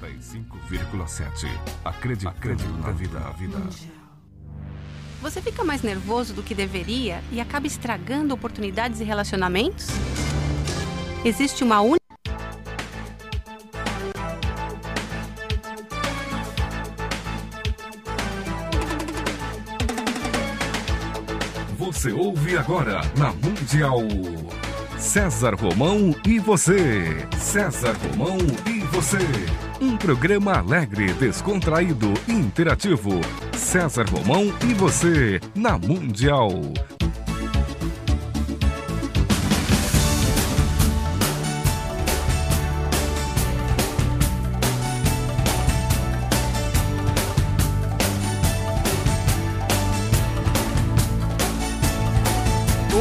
95,7. Acreditando na vida, a vida. Você fica mais nervoso do que deveria e acaba estragando oportunidades e relacionamentos? Existe uma única. Você ouve agora na Mundial. César Romão e você. César Romão e você. Um programa alegre, descontraído, interativo. César Romão e você na Mundial.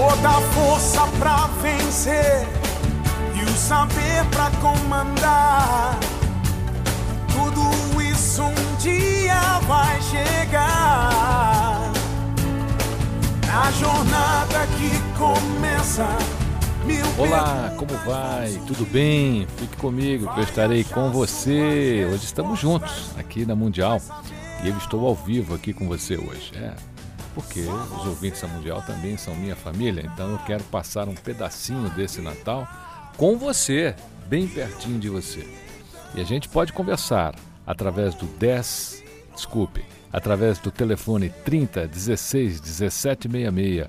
Toda a força pra vencer e o saber pra comandar. Tudo isso um dia vai chegar. Na jornada que começa. Olá, como vai? Tudo bem? Fique comigo que eu estarei com você. Hoje estamos juntos aqui na Mundial e eu estou ao vivo aqui com você hoje. É, porque os ouvintes da Mundial também são minha família, então eu quero passar um pedacinho desse Natal com você, bem pertinho de você. E a gente pode conversar através do 10, desculpe, através do telefone 30 16 17 66,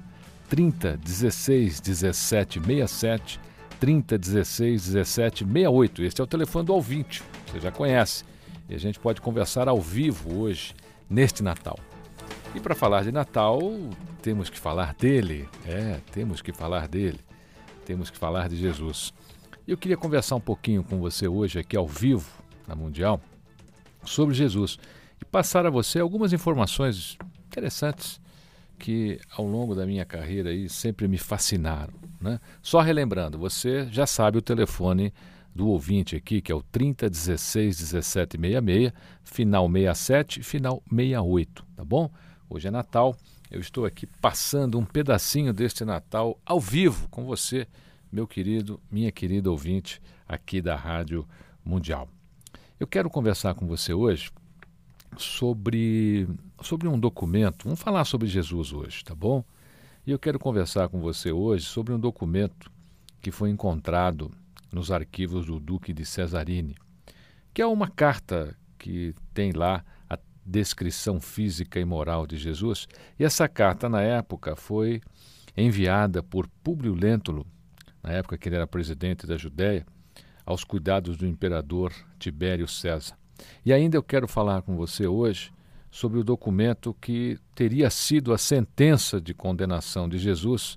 30 16 17 67, 30 16 17 68. Este é o telefone do ouvinte, você já conhece. E a gente pode conversar ao vivo hoje, neste Natal. E para falar de Natal, temos que falar dele. É, temos que falar dele. Temos que falar de Jesus. Eu queria conversar um pouquinho com você hoje aqui ao vivo na Mundial sobre Jesus e passar a você algumas informações interessantes que ao longo da minha carreira aí sempre me fascinaram, né? Só relembrando, você já sabe o telefone do ouvinte aqui, que é o 3016 1766, final 67 final 68, tá bom? Hoje é Natal, eu estou aqui passando um pedacinho deste Natal ao vivo com você, meu querido, minha querida ouvinte aqui da Rádio Mundial. Eu quero conversar com você hoje sobre, sobre um documento, vamos falar sobre Jesus hoje, tá bom? E eu quero conversar com você hoje sobre um documento que foi encontrado nos arquivos do Duque de Cesarini, que é uma carta que tem lá descrição física e moral de Jesus. E essa carta, na época, foi enviada por Públio Lentulus, na época que ele era presidente da Judéia, aos cuidados do imperador Tibério César. E ainda eu quero falar com você hoje sobre o documento que teria sido a sentença de condenação de Jesus,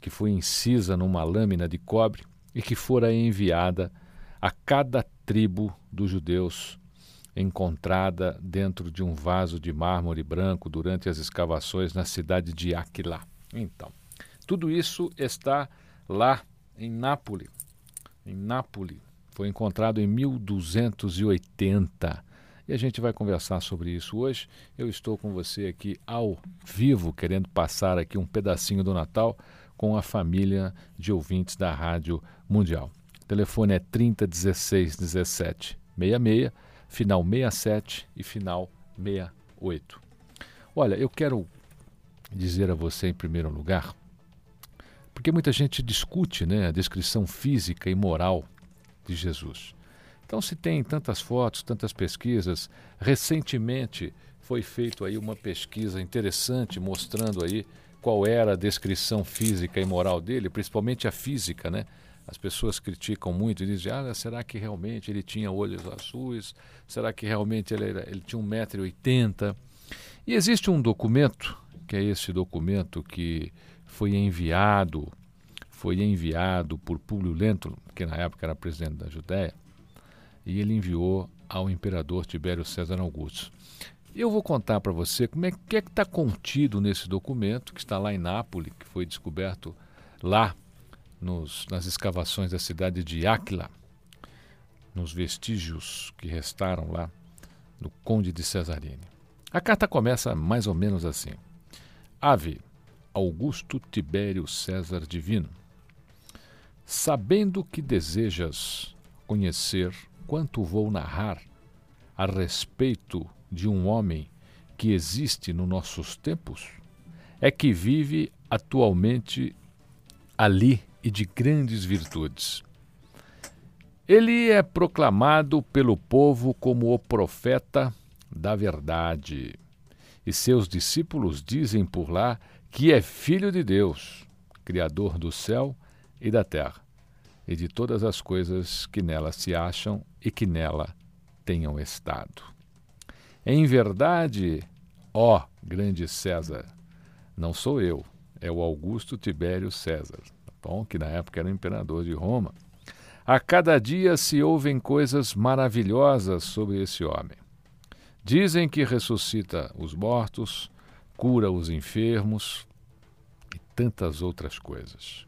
que foi incisa numa lâmina de cobre e que fora enviada a cada tribo dos judeus encontrada dentro de um vaso de mármore branco durante as escavações na cidade de Aquilá. Então, tudo isso está lá em Nápoles. Em Nápoles. Foi encontrado em 1280. E a gente vai conversar sobre isso hoje. Eu estou com você aqui ao vivo, querendo passar aqui um pedacinho do Natal com a família de ouvintes da Rádio Mundial. O telefone é 30 16 17 66 final 67 e final 68. Olha, eu quero dizer a você em primeiro lugar, porque muita gente discute né, a descrição física e moral de Jesus. Então, se tem tantas fotos, tantas pesquisas, recentemente foi feito aí uma pesquisa interessante mostrando aí qual era a descrição física e moral dele, principalmente a física, né? As pessoas criticam muito e dizem: ah, será que realmente ele tinha olhos azuis? Será que realmente ele, era, ele tinha 1,80m? E existe um documento, que é esse documento que foi enviado, foi enviado por Públio Lentulus, que na época era presidente da Judéia, e ele enviou ao imperador Tibério César Augusto. Eu vou contar para você como é que é está contido nesse documento, que está lá em Nápoles, que foi descoberto lá nos, nas escavações da cidade de Áquila, nos vestígios que restaram lá do Conde de Cesarini. A carta começa mais ou menos assim: Ave, Augusto Tibério César Divino. Sabendo que desejas conhecer quanto vou narrar a respeito de um homem que existe nos nossos tempos, é que vive atualmente ali e de grandes virtudes. Ele é proclamado pelo povo como o profeta da verdade, e seus discípulos dizem por lá que é filho de Deus, Criador do céu e da terra, e de todas as coisas que nela se acham e que nela tenham estado. Em verdade, ó grande César, não sou eu, é o Augusto Tibério César, bom? que na época era imperador de Roma. A cada dia se ouvem coisas maravilhosas sobre esse homem. Dizem que ressuscita os mortos, cura os enfermos e tantas outras coisas.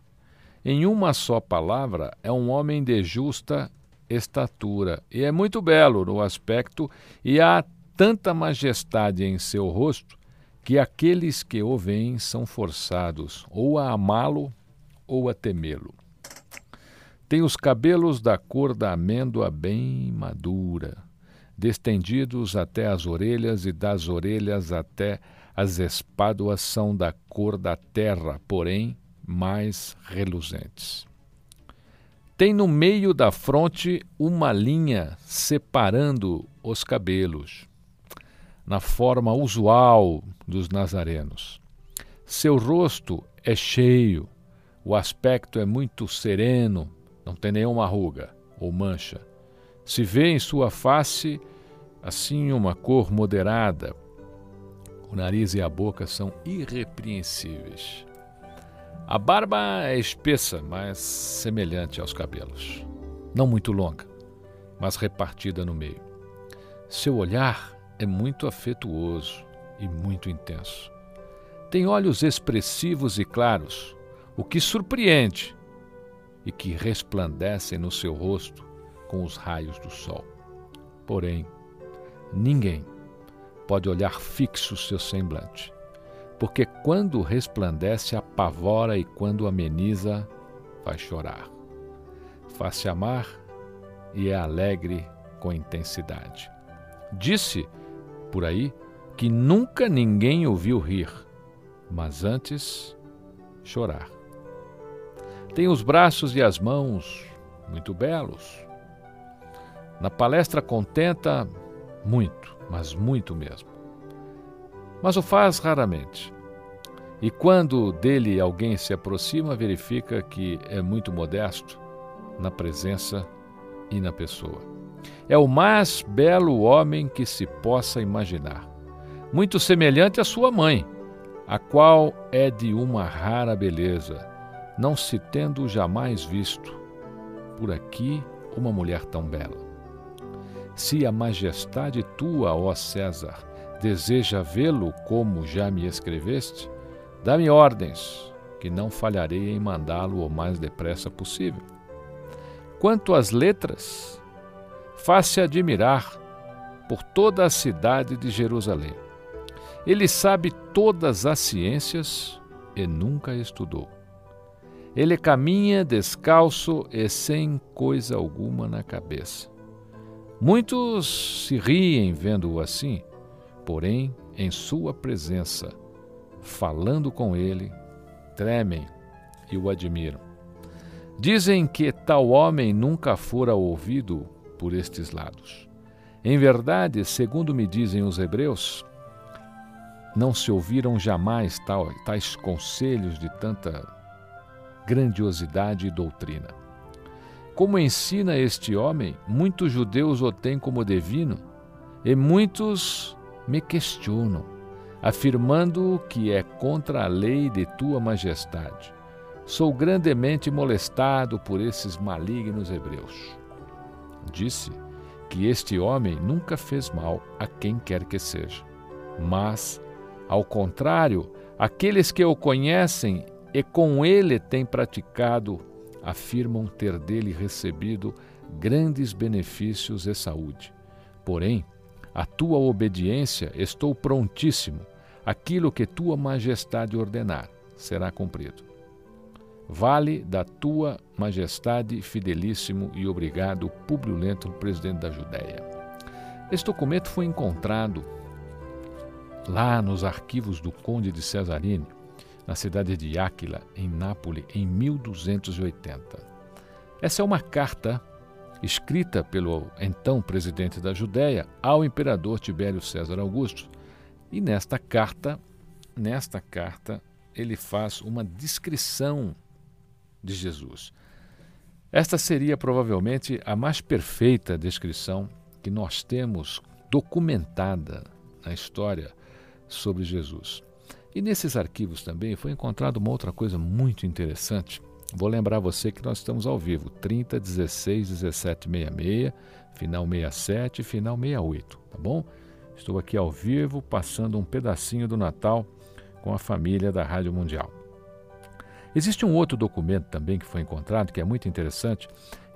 Em uma só palavra, é um homem de justa estatura e é muito belo no aspecto e há tanta majestade em seu rosto que aqueles que o veem são forçados ou a amá-lo ou a temê-lo. Tem os cabelos da cor da amêndoa bem madura, destendidos até as orelhas e das orelhas até as espáduas são da cor da terra, porém mais reluzentes. Tem no meio da fronte uma linha separando os cabelos, na forma usual dos nazarenos. Seu rosto é cheio, o aspecto é muito sereno, não tem nenhuma ruga ou mancha. Se vê em sua face assim uma cor moderada. O nariz e a boca são irrepreensíveis. A barba é espessa, mas semelhante aos cabelos. Não muito longa, mas repartida no meio. Seu olhar é muito afetuoso e muito intenso. Tem olhos expressivos e claros, o que surpreende e que resplandecem no seu rosto com os raios do sol. Porém, ninguém pode olhar fixo seu semblante, porque quando resplandece apavora e quando ameniza faz chorar. Faz-se amar e é alegre com intensidade. Disse por aí que nunca ninguém ouviu rir, mas antes chorar. Tem os braços e as mãos muito belos. Na palestra contenta muito, mas muito mesmo. Mas o faz raramente. E quando dele alguém se aproxima, verifica que é muito modesto na presença e na pessoa. É o mais belo homem que se possa imaginar, muito semelhante à sua mãe, a qual é de uma rara beleza, não se tendo jamais visto por aqui uma mulher tão bela. Se a majestade tua, ó César, deseja vê-lo como já me escreveste, dá-me ordens, que não falharei em mandá-lo o mais depressa possível. Quanto às letras, faz-se admirar por toda a cidade de Jerusalém. Ele sabe todas as ciências e nunca estudou. Ele caminha descalço e sem coisa alguma na cabeça. Muitos se riem vendo-o assim, porém, em sua presença, falando com ele, tremem e o admiram. Dizem que tal homem nunca fora ouvido por estes lados. Em verdade, segundo me dizem os hebreus, não se ouviram jamais tais conselhos de tanta grandiosidade e doutrina. Como ensina este homem, muitos judeus o têm como divino e muitos me questionam, afirmando que é contra a lei de tua majestade. Sou grandemente molestado por esses malignos hebreus. Disse que este homem nunca fez mal a quem quer que seja, mas, ao contrário, aqueles que o conhecem e com ele têm praticado afirmam ter dele recebido grandes benefícios e saúde. Porém, a tua obediência estou prontíssimo, aquilo que tua majestade ordenar será cumprido. Vale da tua majestade, fidelíssimo e obrigado, Públio Lento, presidente da Judéia. Esse documento foi encontrado lá nos arquivos do Conde de Cesarini, na cidade de Áquila, em Nápoles, em 1280. Essa é uma carta escrita pelo então presidente da Judéia ao imperador Tibério César Augusto. E nesta carta, nesta carta, ele faz uma descrição de Jesus. Esta seria provavelmente a mais perfeita descrição que nós temos documentada na história sobre Jesus. E nesses arquivos também foi encontrado uma outra coisa muito interessante. Vou lembrar você que nós estamos ao vivo, 30 16 17 66, final 67 final 68, tá bom? Estou aqui ao vivo passando um pedacinho do Natal com a família da Rádio Mundial. Existe um outro documento também que foi encontrado, que é muito interessante,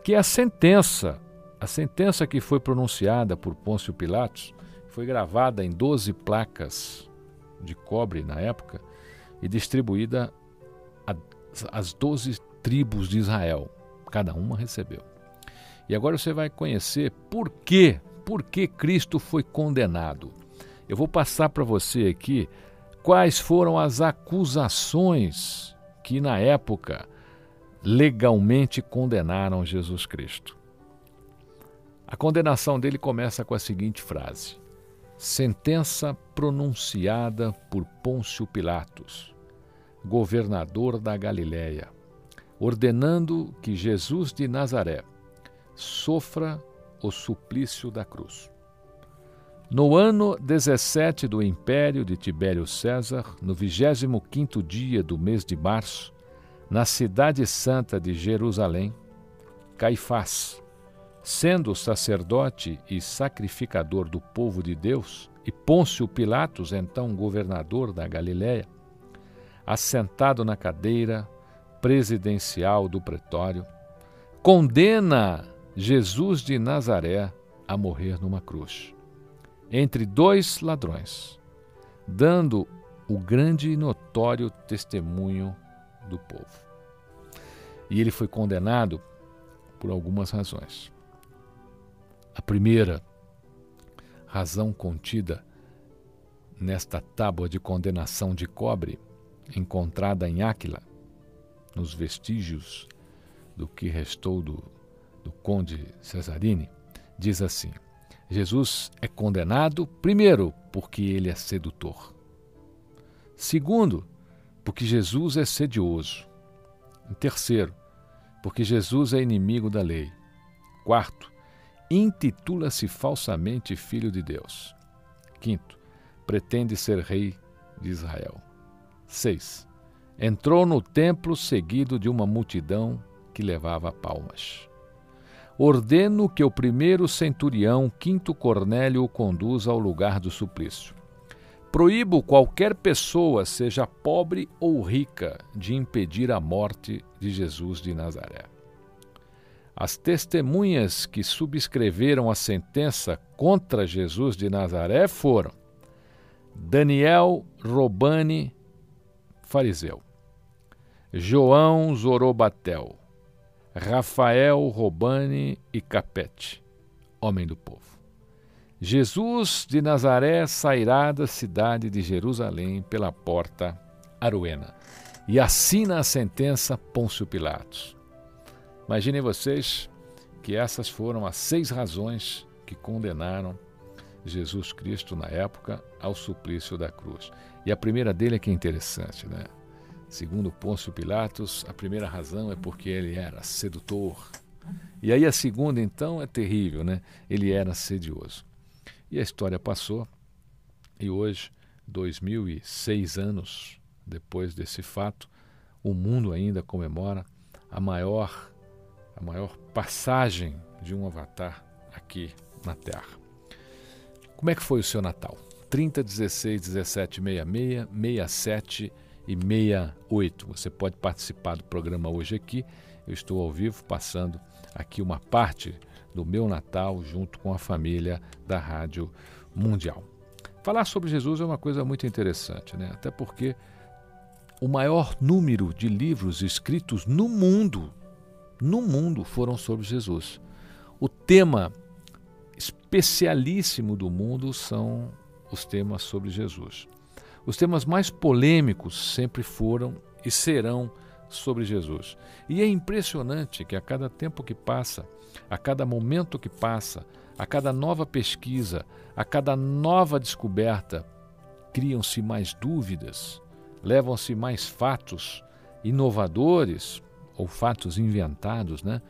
que é a sentença, a sentença que foi pronunciada por Pôncio Pilatos, foi gravada em 12 placas de cobre na época e distribuída às 12 tribos de Israel. Cada uma recebeu. E agora você vai conhecer por quê, por que Cristo foi condenado. Eu vou passar para você aqui quais foram as acusações que, na época, legalmente condenaram Jesus Cristo. A condenação dele começa com a seguinte frase: Sentença pronunciada por Pôncio Pilatos, governador da Galiléia, ordenando que Jesus de Nazaré sofra o suplício da cruz. No ano 17 do império de Tibério César, no 25º dia do mês de março, na cidade santa de Jerusalém, Caifás, sendo sacerdote e sacrificador do povo de Deus, e Pôncio Pilatos, então governador da Galiléia, assentado na cadeira presidencial do pretório, condena Jesus de Nazaré a morrer numa cruz entre dois ladrões, dando o grande e notório testemunho do povo. E ele foi condenado por algumas razões. A primeira razão contida nesta tábua de condenação de cobre, encontrada em Áquila, nos vestígios do que restou do, do conde Cesarini, diz assim: Jesus é condenado, primeiro, porque ele é sedutor. Segundo, porque Jesus é sedioso. Terceiro, porque Jesus é inimigo da lei. Quarto, intitula-se falsamente filho de Deus. Quinto, pretende ser rei de Israel. Seis, entrou no templo seguido de uma multidão que levava palmas ordeno que o primeiro centurião, Quinto Cornélio, o conduza ao lugar do suplício. Proíbo qualquer pessoa, seja pobre ou rica, de impedir a morte de Jesus de Nazaré. As testemunhas que subscreveram a sentença contra Jesus de Nazaré foram Daniel Robani, fariseu, João Zorobatel, Rafael Robani e Capete, homem do povo. Jesus de Nazaré sairá da cidade de Jerusalém pela porta Aruena e assina a sentença Pôncio Pilatos. Imaginem vocês que essas foram as seis razões que condenaram Jesus Cristo na época ao suplício da cruz. E a primeira dele é que é interessante, né? Segundo Pôncio Pilatos, a primeira razão é porque ele era sedutor. E aí a segunda, então, é terrível, né? Ele era sedioso. E a história passou, e hoje, 2006 anos depois desse fato, o mundo ainda comemora a maior, a maior passagem de um avatar aqui na Terra. Como é que foi o seu Natal? 30, 16, 17, 66, 67 e 68. Você pode participar do programa hoje aqui. Eu estou ao vivo passando aqui uma parte do meu Natal junto com a família da Rádio Mundial. Falar sobre Jesus é uma coisa muito interessante, né? Até porque o maior número de livros escritos no mundo, no mundo, foram sobre Jesus. O tema especialíssimo do mundo são os temas sobre Jesus. Os temas mais polêmicos sempre foram e serão sobre Jesus. E é impressionante que a cada tempo que passa, a cada momento que passa, a cada nova pesquisa, a cada nova descoberta, criam-se mais dúvidas, levam-se mais fatos inovadores ou fatos inventados, né,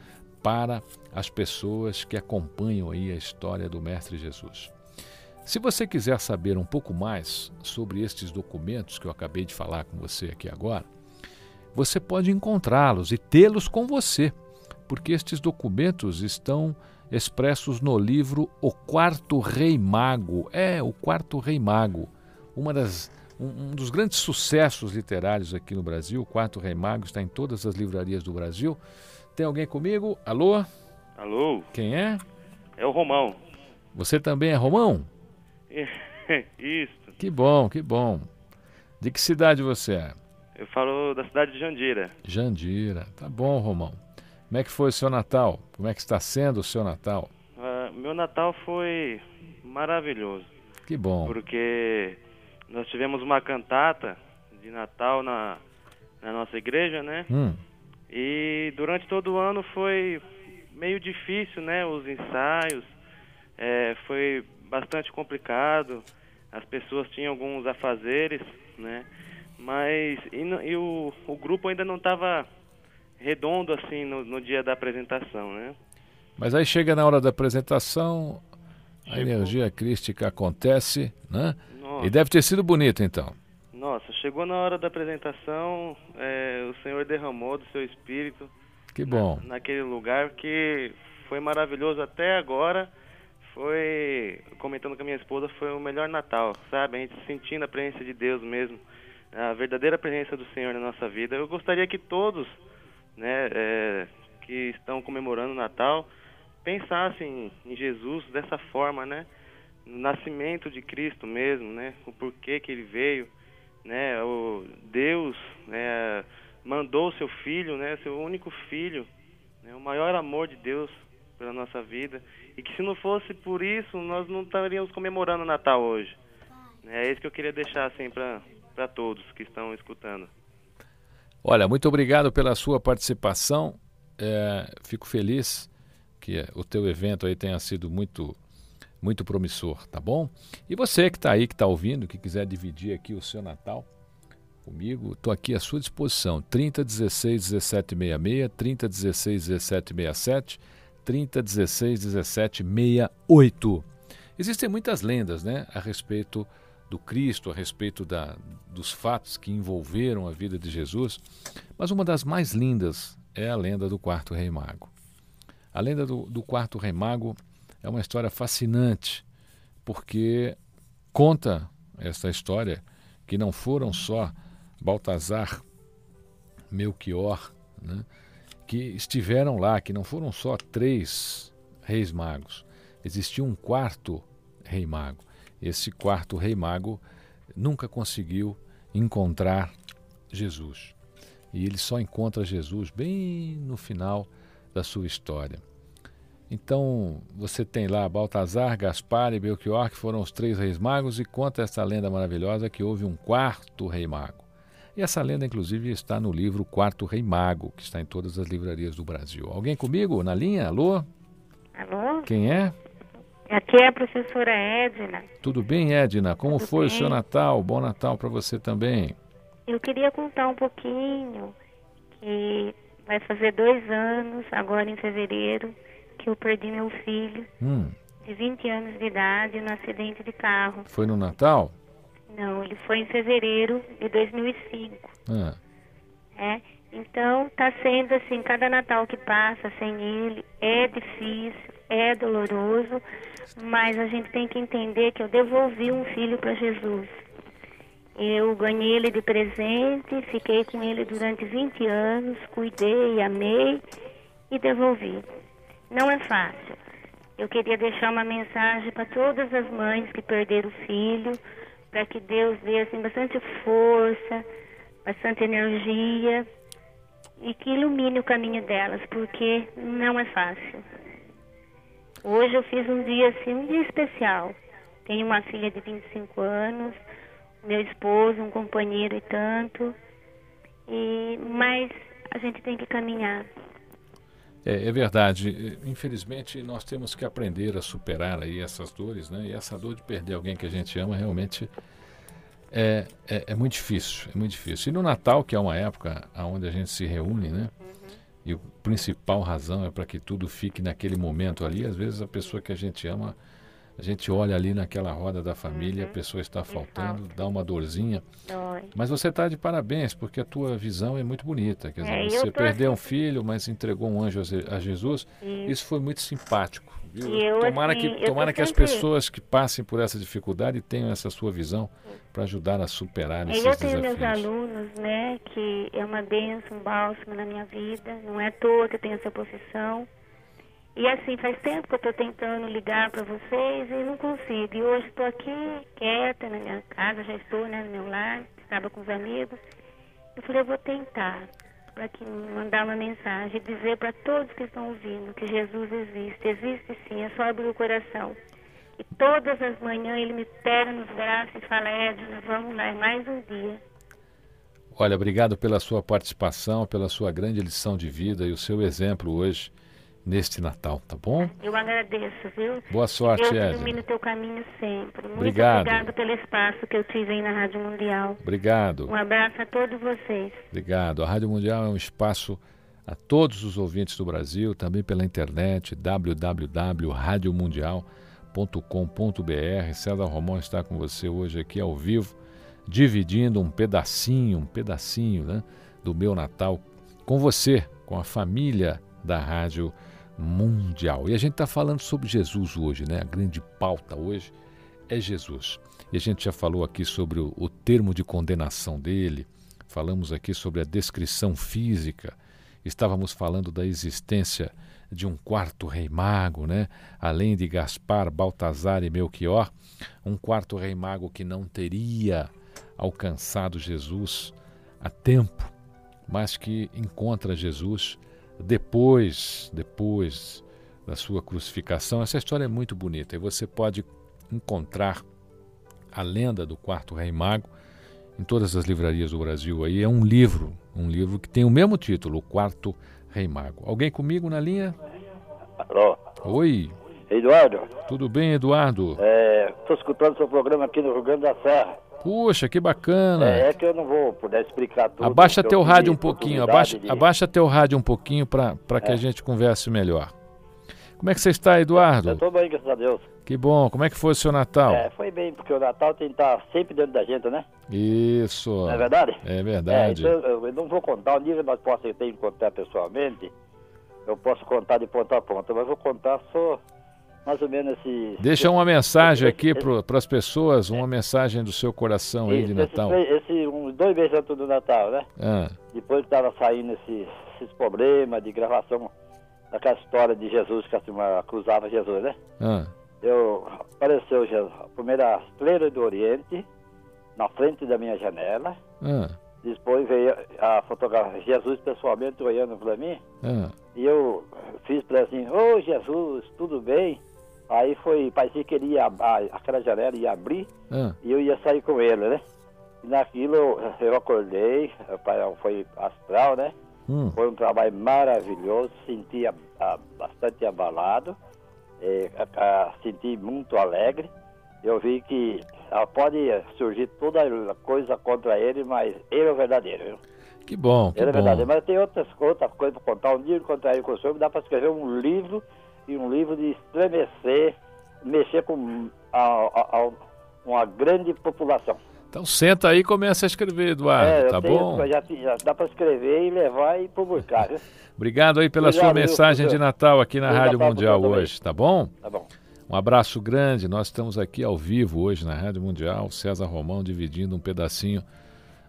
para as pessoas que acompanham aí a história do mestre Jesus. Se você quiser saber um pouco mais sobre estes documentos que eu acabei de falar com você aqui agora, você pode encontrá-los e tê-los com você, porque estes documentos estão expressos no livro O Quarto Rei Mago. É, O Quarto Rei Mago, uma das um, um, dos grandes sucessos literários aqui no Brasil. O Quarto Rei Mago está em todas as livrarias do Brasil. Tem alguém comigo? Alô? Alô? Quem é? É o Romão. Você também é Romão? Isso. Que bom, que bom. De que cidade você é? Eu falo da cidade de Jandira. Jandira. Tá bom, Romão. Como é que foi o seu Natal? Como é que está sendo o seu Natal? Uh, meu Natal foi maravilhoso. Que bom. Porque nós tivemos uma cantata de Natal na, na nossa igreja, né? Hum. E durante todo o ano foi meio difícil, né? Os ensaios. É, foi bastante complicado. As pessoas tinham alguns afazeres, né? Mas e, e o, o grupo ainda não estava redondo assim no, no, dia da apresentação, né? Mas aí chega na hora da apresentação, a energia crística acontece, né? Nossa. E deve ter sido bonito então. Nossa, chegou na hora da apresentação, é, o Senhor derramou do seu espírito. Que bom. Na, naquele lugar que foi maravilhoso até agora. Foi, comentando com a minha esposa, foi o melhor Natal, sabe? A gente sentindo a presença de Deus mesmo a verdadeira presença do Senhor na nossa vida. Eu gostaria que todos, né, é, que estão comemorando o Natal, pensassem em Jesus dessa forma, né, no nascimento de Cristo mesmo, né, o porquê que ele veio, né, o Deus, né, mandou seu filho, né, seu único filho, né, o maior amor de Deus pela nossa vida, e que se não fosse por isso, nós não estaríamos comemorando o Natal hoje. É isso que eu queria deixar assim para para todos que estão escutando. Olha, muito obrigado pela sua participação. É, fico feliz que o teu evento aí tenha sido muito muito promissor, tá bom? E você que está aí, que está ouvindo, que quiser dividir aqui o seu Natal comigo, estou aqui à sua disposição. 30 16 17 66, 30 16 17 67, 30 16 17 68. Existem muitas lendas, né, a respeito do Cristo, a respeito da, dos fatos que envolveram a vida de Jesus, mas uma das mais lindas é a lenda do quarto rei mago. A lenda do, do quarto rei mago é uma história fascinante, porque conta essa história que não foram só Baltazar, Melchior, né, que estiveram lá, que não foram só três reis magos, existia um quarto rei mago esse quarto rei mago nunca conseguiu encontrar Jesus. E ele só encontra Jesus bem no final da sua história. Então, você tem lá Baltazar, Gaspar e Belchior, que foram os três reis magos, e conta essa lenda maravilhosa que houve um quarto rei mago. E essa lenda, inclusive, está no livro Quarto Rei Mago, que está em todas as livrarias do Brasil. Alguém comigo na linha? Alô? Alô? Quem é? Aqui é a professora Edna. Tudo bem, Edna? Como Tudo foi bem? o seu Natal? Bom Natal para você também. Eu queria contar um pouquinho que vai fazer dois anos, agora em fevereiro, que eu perdi meu filho, hum. de 20 anos de idade, no acidente de carro. Foi no Natal? Não, ele foi em fevereiro de 2005. Ah. É, então tá sendo assim, cada Natal que passa sem ele é difícil, é doloroso, mas a gente tem que entender que eu devolvi um filho para Jesus. Eu ganhei ele de presente, fiquei com ele durante 20 anos, cuidei, amei e devolvi. Não é fácil. Eu queria deixar uma mensagem para todas as mães que perderam o filho, para que Deus dê assim, bastante força, bastante energia e que ilumine o caminho delas, porque não é fácil. Hoje eu fiz um dia assim, um dia especial. Tenho uma filha de 25 anos, meu esposo, um companheiro e tanto. E mas a gente tem que caminhar. É, é, verdade. Infelizmente, nós temos que aprender a superar aí essas dores, né? E essa dor de perder alguém que a gente ama realmente é, é, é muito difícil, é muito difícil. E no Natal, que é uma época onde a gente se reúne, né? E a principal razão é para que tudo fique naquele momento ali. Às vezes a pessoa que a gente ama a gente olha ali naquela roda da família, uhum. a pessoa está faltando, dá uma dorzinha. Dói. Mas você está de parabéns, porque a tua visão é muito bonita. Quer dizer, é, você perdeu assim... um filho, mas entregou um anjo a Jesus. Isso, Isso foi muito simpático. Viu? Eu, tomara assim, que, tomara que as pessoas que passem por essa dificuldade tenham essa sua visão para ajudar a superar esses desafios. Eu tenho meus alunos, né, que é uma bênção, um bálsamo na minha vida. Não é à toa que eu tenho essa profissão. E assim, faz tempo que eu estou tentando ligar para vocês e não consigo. E hoje estou aqui quieta na minha casa, já estou né, no meu lar, estava com os amigos. Eu falei, eu vou tentar para que mandar uma mensagem, dizer para todos que estão ouvindo que Jesus existe. Existe sim, é só abrir o coração. E todas as manhãs ele me pega nos braços e fala, Edna, vamos lá, é mais um dia. Olha, obrigado pela sua participação, pela sua grande lição de vida e o seu exemplo hoje neste Natal, tá bom? Eu agradeço, viu? Boa sorte, Edna. Deus ilumine o teu caminho sempre. Muito obrigado. obrigado pelo espaço que eu tive aí na Rádio Mundial. Obrigado. Um abraço a todos vocês. Obrigado. A Rádio Mundial é um espaço a todos os ouvintes do Brasil, também pela internet, www.radiomundial.com.br. César Romão está com você hoje aqui ao vivo, dividindo um pedacinho, um pedacinho né, do meu Natal com você, com a família da Rádio Mundial mundial. E a gente está falando sobre Jesus hoje, né? A grande pauta hoje é Jesus. E a gente já falou aqui sobre o, o termo de condenação dele, falamos aqui sobre a descrição física, estávamos falando da existência de um quarto rei mago, né? além de Gaspar, Baltazar e Melchior, um quarto rei mago que não teria alcançado Jesus a tempo, mas que encontra Jesus depois, depois da sua crucificação. Essa história é muito bonita e você pode encontrar a lenda do quarto rei mago em todas as livrarias do Brasil. Aí é um livro, um livro que tem o mesmo título, O Quarto Rei Mago. Alguém comigo na linha? Alô. Oi. Eduardo. Tudo bem, Eduardo? Estou é, escutando seu programa aqui no Rio Grande da Serra. Puxa, que bacana. É, é, que eu não vou poder explicar tudo. Abaixa teu rádio um pouquinho, abaixa, de... abaixa teu rádio um pouquinho para é. que a gente converse melhor. Como é que você está, Eduardo? Eu estou bem, graças a Deus. Que bom. Como é que foi o seu Natal? É, foi bem, porque o Natal tem que estar sempre dentro da gente, né? Isso. Não é verdade? É verdade. É, então, eu não vou contar o nível que nós possamos ter que contar pessoalmente. Eu posso contar de ponta a ponta, mas vou contar só mais ou menos esse. Deixa uma mensagem aqui para as pessoas, uma mensagem do seu coração aí de Natal. Esse, esse uns dois meses antes do Natal, né? Ah. Depois que estava saindo esses, esses problemas de gravação daquela história de Jesus que a turma cruzava Jesus, né? Ah. Eu apareceu Jesus, a primeira estrela do Oriente na frente da minha janela. Ah. Depois veio a fotografia Jesus pessoalmente olhando para mim. Ah. E eu fiz para assim, ô oh, Jesus, tudo bem? Aí foi, parecia que ele ia, aquela janela ia abrir ah. e eu ia sair com ele, né? E naquilo eu acordei, foi astral, né? Hum. Foi um trabalho maravilhoso, senti a, a, bastante abalado, é, a, senti muito alegre. Eu vi que pode surgir toda coisa contra ele, mas ele é o verdadeiro. Viu? Que bom, que ele é bom. verdadeiro. Mas tem outras, outras coisas para contar. Um dia contar ele com o senhor, dá para escrever um livro e um livro de estremecer, mexer com a, a, a uma grande população. Então senta aí e começa a escrever, Eduardo, é, tá tenho, bom? Já, já dá para escrever e levar e publicar. Obrigado aí pela Obrigado, sua mensagem de Natal aqui na Rádio Mundial hoje, tá bom? Tá bom. Um abraço grande, nós estamos aqui ao vivo hoje na Rádio Mundial, César Romão dividindo um pedacinho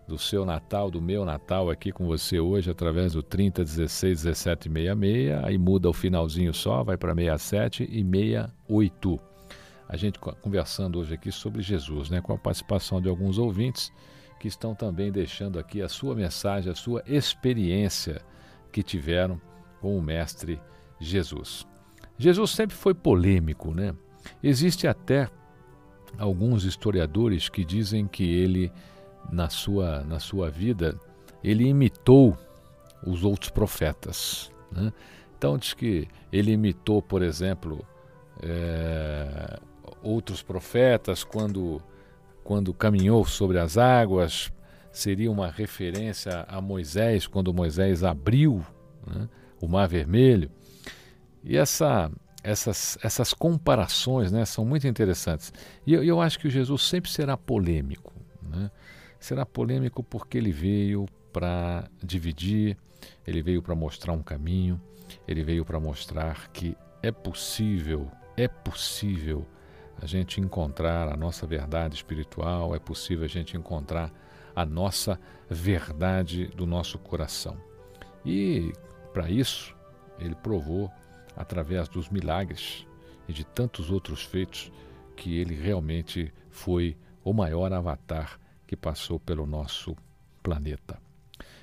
do seu Natal, do meu Natal aqui com você hoje através do 30 16 17 66, aí muda o finalzinho só, vai para 67 e 68. A gente conversando hoje aqui sobre Jesus, né, com a participação de alguns ouvintes que estão também deixando aqui a sua mensagem, a sua experiência que tiveram com o Mestre Jesus. Jesus sempre foi polêmico, né? Existe até alguns historiadores que dizem que ele, na sua, na sua vida, ele imitou os outros profetas. Né? Então diz que ele imitou, por exemplo, é, outros profetas quando, quando caminhou sobre as águas, seria uma referência a Moisés, quando Moisés abriu né, o Mar Vermelho. E essa, essas, essas comparações né, são muito interessantes. E eu, eu acho que Jesus sempre será polêmico. Né? Será polêmico porque ele veio para dividir, ele veio para mostrar um caminho, ele veio para mostrar que é possível, é possível a gente encontrar a nossa verdade espiritual, é possível a gente encontrar a nossa verdade do nosso coração. E para isso, ele provou através dos milagres e de tantos outros feitos que ele realmente foi o maior avatar que passou pelo nosso planeta.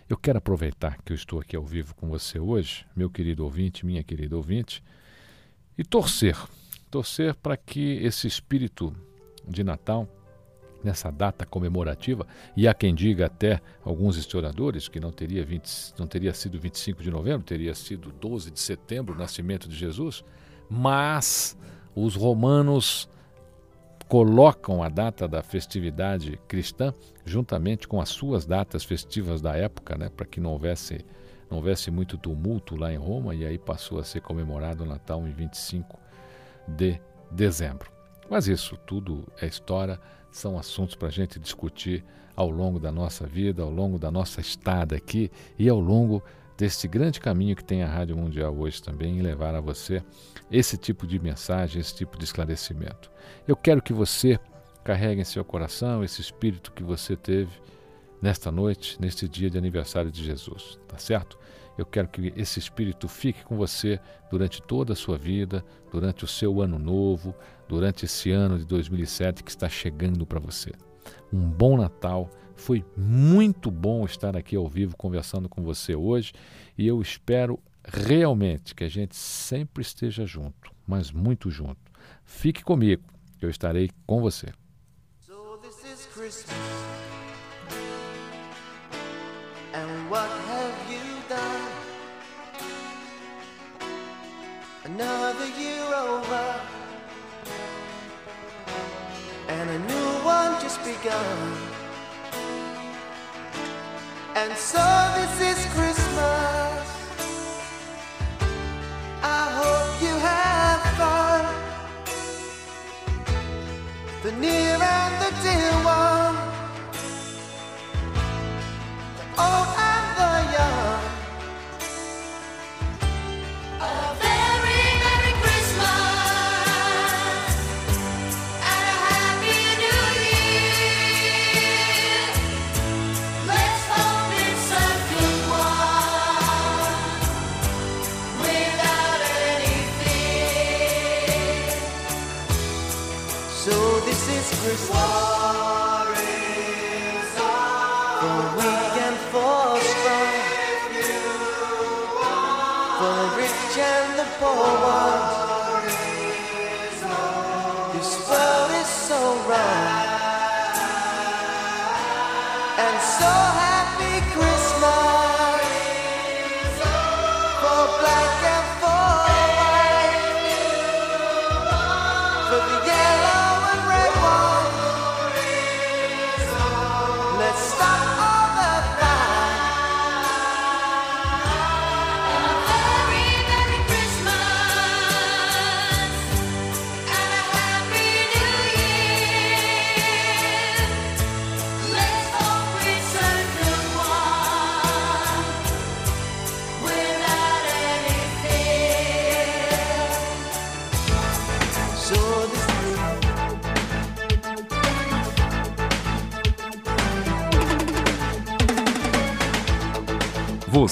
Eu quero aproveitar que eu estou aqui ao vivo com você hoje, meu querido ouvinte, minha querida ouvinte, e torcer, torcer para que esse espírito de Natal, nessa data comemorativa, e há quem diga até alguns historiadores que não teria, 20, não teria sido 25 de novembro, teria sido 12 de setembro, o nascimento de Jesus, mas os romanos colocam a data da festividade cristã juntamente com as suas datas festivas da época, né, para que não houvesse, não houvesse muito tumulto lá em Roma, e aí passou a ser comemorado o Natal em 25 de dezembro. Mas isso tudo é história, são assuntos para a gente discutir ao longo da nossa vida, ao longo da nossa estada aqui e ao longo deste grande caminho que tem a Rádio Mundial hoje também em levar a você esse tipo de mensagem, esse tipo de esclarecimento. Eu quero que você carregue em seu coração esse espírito que você teve nesta noite, neste dia de aniversário de Jesus, tá certo? Eu quero que esse espírito fique com você durante toda a sua vida, durante o seu ano novo, durante esse ano de 2007 que está chegando para você. Um bom Natal. Foi muito bom estar aqui ao vivo conversando com você hoje e eu espero realmente que a gente sempre esteja junto, mas muito junto. Fique comigo, eu estarei com você. So this is Christmas. And what have you done? Another year over. And a new one just begun. And so this is Christmas. I hope you have fun. The near